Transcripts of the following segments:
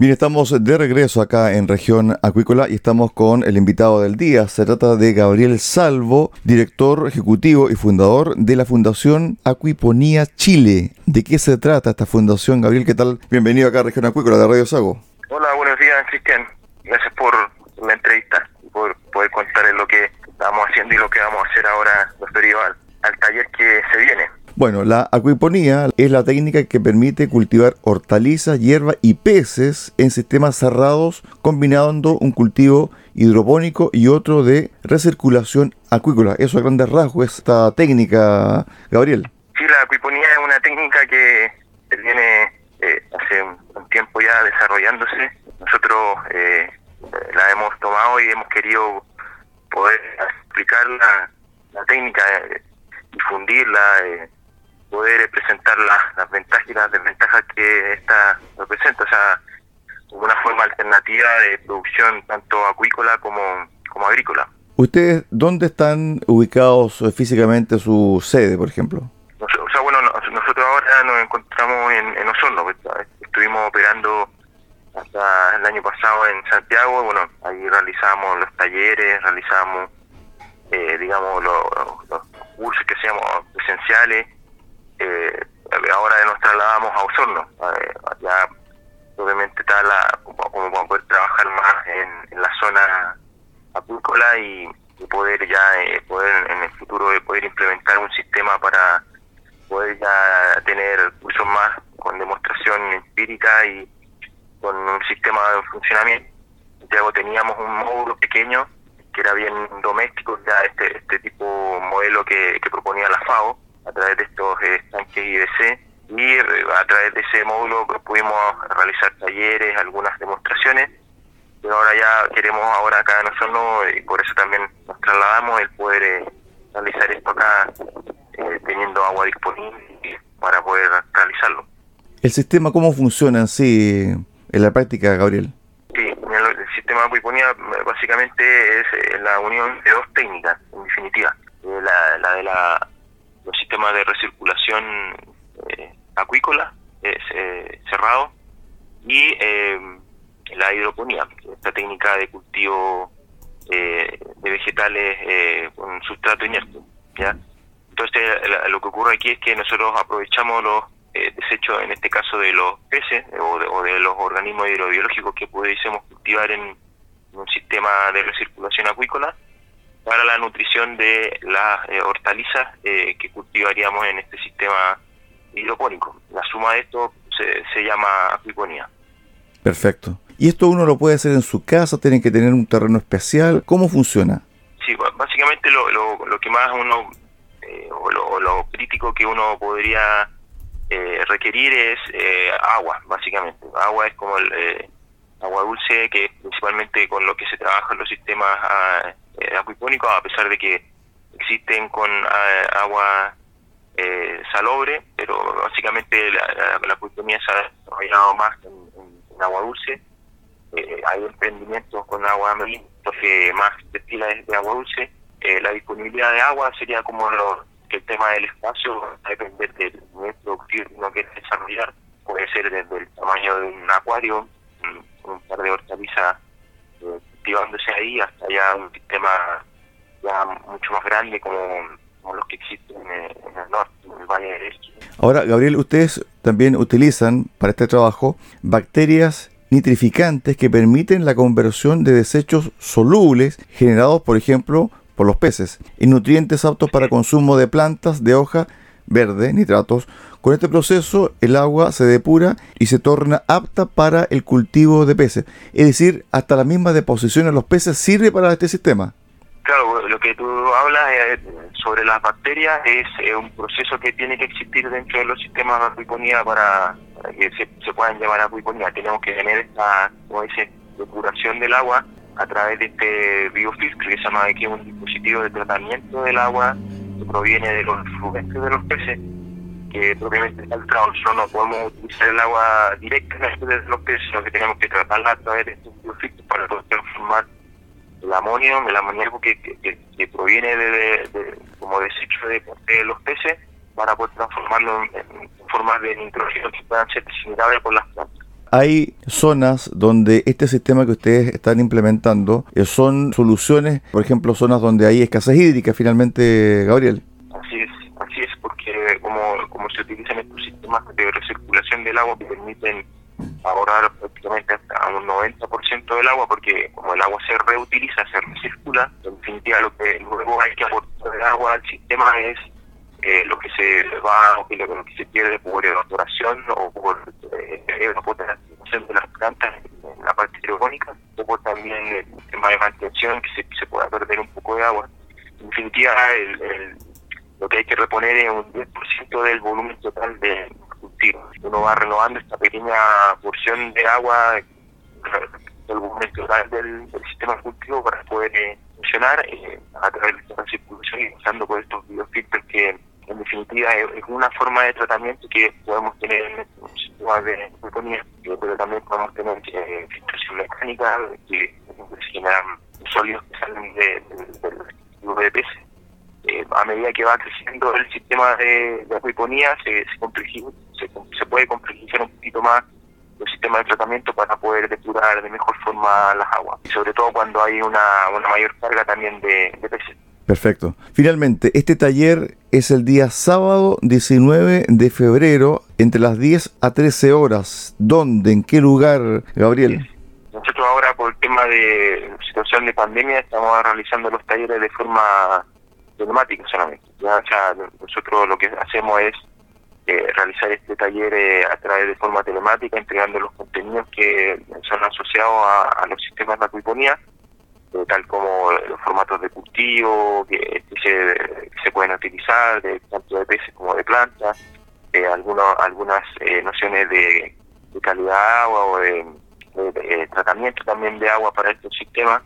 Bien, estamos de regreso acá en región acuícola y estamos con el invitado del día. Se trata de Gabriel Salvo, director ejecutivo y fundador de la Fundación Acuiponía Chile. ¿De qué se trata esta fundación, Gabriel? ¿Qué tal? Bienvenido acá a región acuícola de Radio Sago. Hola, buenos días, Cristian. Gracias por la entrevista por poder contarles lo que estamos haciendo y lo que vamos a hacer ahora referido al, al taller que se viene. Bueno, la acuiponía es la técnica que permite cultivar hortalizas, hierba y peces en sistemas cerrados, combinando un cultivo hidropónico y otro de recirculación acuícola. Eso a grandes rasgos, esta técnica, Gabriel. Sí, la acuiponía es una técnica que viene eh, hace un tiempo ya desarrollándose. Nosotros eh, la hemos tomado y hemos querido poder explicar la, la técnica, eh, difundirla, eh, poder presentar las, ventajas y las desventajas que esta representa, o sea, una forma alternativa de producción tanto acuícola como, como agrícola. ¿Ustedes dónde están ubicados físicamente su sede, por ejemplo? O sea, bueno, nosotros ahora nos encontramos en, en Osorno, pues, estuvimos operando hasta el año pasado en Santiago, bueno, ahí realizamos los talleres, realizamos, eh, digamos, los, los cursos que seamos presenciales, eh, ahora nos trasladamos a Osorno. Eh, ya obviamente está la, como, como poder trabajar más en, la zona apícola y, poder ya eh, poder en el futuro poder implementar un sistema para poder ya tener cursos más con demostración empírica y con un sistema de funcionamiento. Ya teníamos un módulo pequeño que era bien doméstico, ya este, este tipo modelo que, que proponía la FAO, a través de estos estanques IBC y eh, a través de ese módulo pudimos realizar talleres, algunas demostraciones, pero ahora ya queremos ahora acá en Osorno y por eso también nos trasladamos el poder eh, realizar esto acá eh, teniendo agua disponible para poder realizarlo. ¿El sistema cómo funciona así en la práctica, Gabriel? Sí, el sistema de acuiponía básicamente es la unión de dos técnicas, en definitiva. La, la de la los sistemas de recirculación eh, acuícola eh, cerrado y eh, la hidroponía, esta técnica de cultivo de vegetales con sustrato inerte. ¿ya? Entonces lo que ocurre aquí es que nosotros aprovechamos los desechos, en este caso de los peces o de, o de los organismos hidrobiológicos que pudiésemos cultivar en un sistema de recirculación acuícola para la nutrición de las eh, hortalizas eh, que cultivaríamos en este sistema hidropónico. La suma de esto se, se llama acuiponía. Perfecto. ¿Y esto uno lo puede hacer en su casa? ¿Tienen que tener un terreno especial? ¿Cómo funciona? Sí, básicamente lo, lo, lo que más uno, eh, o, lo, lo, crítico que uno podría eh, requerir es eh, agua, básicamente. Agua es como el eh, agua dulce, que principalmente con lo que se trabaja en los sistemas ah, acuipónicos, a pesar de que existen con eh, agua eh, salobre, pero básicamente la, la, se ha desarrollado más en, agua dulce. Eh, hay emprendimientos con agua marina que más destila de agua dulce. Eh, la disponibilidad de agua sería como lo, el tema del espacio va a depender del productivo que uno quiere desarrollar. Puede ser desde el tamaño de un acuario, un, un par de hortalizas cultivándose ahí hasta ya un sistema ya mucho más grande como, como los que existen en el, en el, norte, en el Valle del Este. Ahora, Gabriel, ustedes también utilizan para este trabajo bacterias nitrificantes que permiten la conversión de desechos solubles generados, por ejemplo, por los peces, en nutrientes aptos para consumo de plantas de hoja verde, nitratos. Con este proceso el agua se depura y se torna apta para el cultivo de peces. Es decir, hasta la misma deposición de los peces sirve para este sistema. Claro, lo que tú hablas eh, sobre las bacterias es eh, un proceso que tiene que existir dentro de los sistemas de acuiponía para, que se, se, puedan llevar a acuiponía. Tenemos que tener esta, como dice, depuración del agua a través de este biofiltro que se llama es un dispositivo de tratamiento del agua proviene de los fluentes de los peces, que propiamente está. Nosotros no podemos utilizar el agua directamente de los peces, sino que tenemos que tratarla a través de estos biofiltros para poder transformar el amonio, el amoníaco que, que, que proviene de, de, de, como desecho de, de los peces para poder transformarlo en, formas de nitrógeno que puedan ser asimilables por las. Hay zonas donde este sistema que ustedes están implementando eh, son soluciones, por ejemplo, zonas donde hay escasez hídrica finalmente, Gabriel. Así es, así es, porque como, como se utilizan estos sistemas de recirculación del agua que permiten ahorrar prácticamente hasta un 90% del agua, porque como el agua se reutiliza, se recircula, en definitiva lo que luego hay que aportar de agua al sistema es eh, lo que se va o que lo, que se pierde por evaporación o por eh, de las plantas en la parte hidropónica, o también el tema de mantención, que se, pueda perder un poco de agua. En definitiva, el, lo que hay que reponer es un 10% del volumen total de cultivo. Uno va renovando esta pequeña porción de agua del volumen total del, sistema cultivo para poder eh, funcionar eh, a través de esta circulación y usando por estos biofiltros que en definitiva es, una forma de tratamiento que podemos tener en un sistema de economía, pero también podemos tener eh, filtración mecánica que, generan sólidos que salen del de, de peces. Eh, a medida que va creciendo el sistema de, de acuiponía, se, se, se, puede complejizar un poquito más el sistema de tratamiento para poder depurar de mejor forma las aguas, y sobre todo cuando hay una, una mayor carga también de, de peces. Perfecto. Finalmente, este taller es el día sábado 19 de febrero entre las 10 a 13 horas. ¿Dónde? ¿En qué lugar, Gabriel? Nosotros ahora por el tema de situación de pandemia estamos realizando los talleres de forma telemática solamente. ¿ya? nosotros lo que hacemos es eh, realizar este taller eh, a través de forma telemática, entregando los contenidos que son asociados a, los sistemas de acuiponía tal como los formatos de cultivo que, se, se, pueden utilizar, de, tanto de peces como de plantas, eh, algunos, algunas eh, nociones de, calidad de agua o de, tratamiento también de agua para estos sistemas.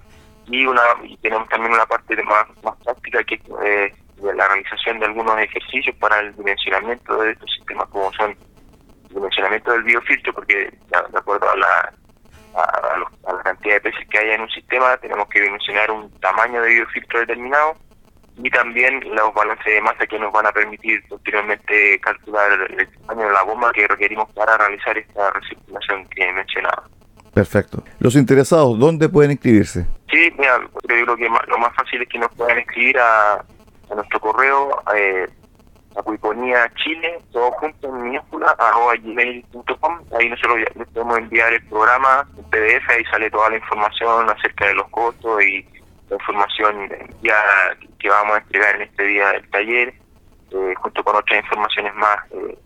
Y una y tenemos también una parte más, más práctica que es la realización de algunos ejercicios para el dimensionamiento de estos sistemas como son el dimensionamiento del biofiltro porque de acuerdo a la a, la cantidad de peces que haya en un sistema, tenemos que dimensionar un tamaño de biofiltro determinado y también los balances de masa que nos van a permitir posteriormente calcular el tamaño de la bomba que requerimos para realizar esta recirculación que mencionaba. Perfecto. Los interesados, ¿dónde pueden inscribirse? Sí, mira, yo creo que lo más fácil es que nos puedan escribir a, a nuestro correo eh, acuiponía chile, todo junto en minúscula, arroba gmail.com. Ahí nosotros les podemos enviar el programa, en PDF, ahí sale toda la información acerca de los costos y la información ya que vamos a entregar en este día del taller, eh, junto con otras informaciones más eh,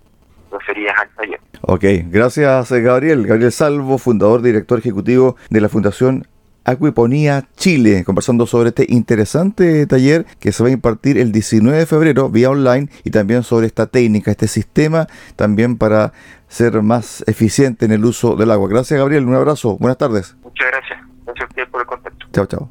referidas al taller. Ok, gracias Gabriel. Gabriel Salvo, fundador, director ejecutivo de la Fundación Acuiponía Chile, conversando sobre este interesante taller que se va a impartir el 19 de febrero vía online y también sobre esta técnica, este sistema también para ser más eficiente en el uso del agua. Gracias Gabriel, un abrazo, buenas tardes. Muchas gracias, gracias a usted por el contacto. Chao, chao.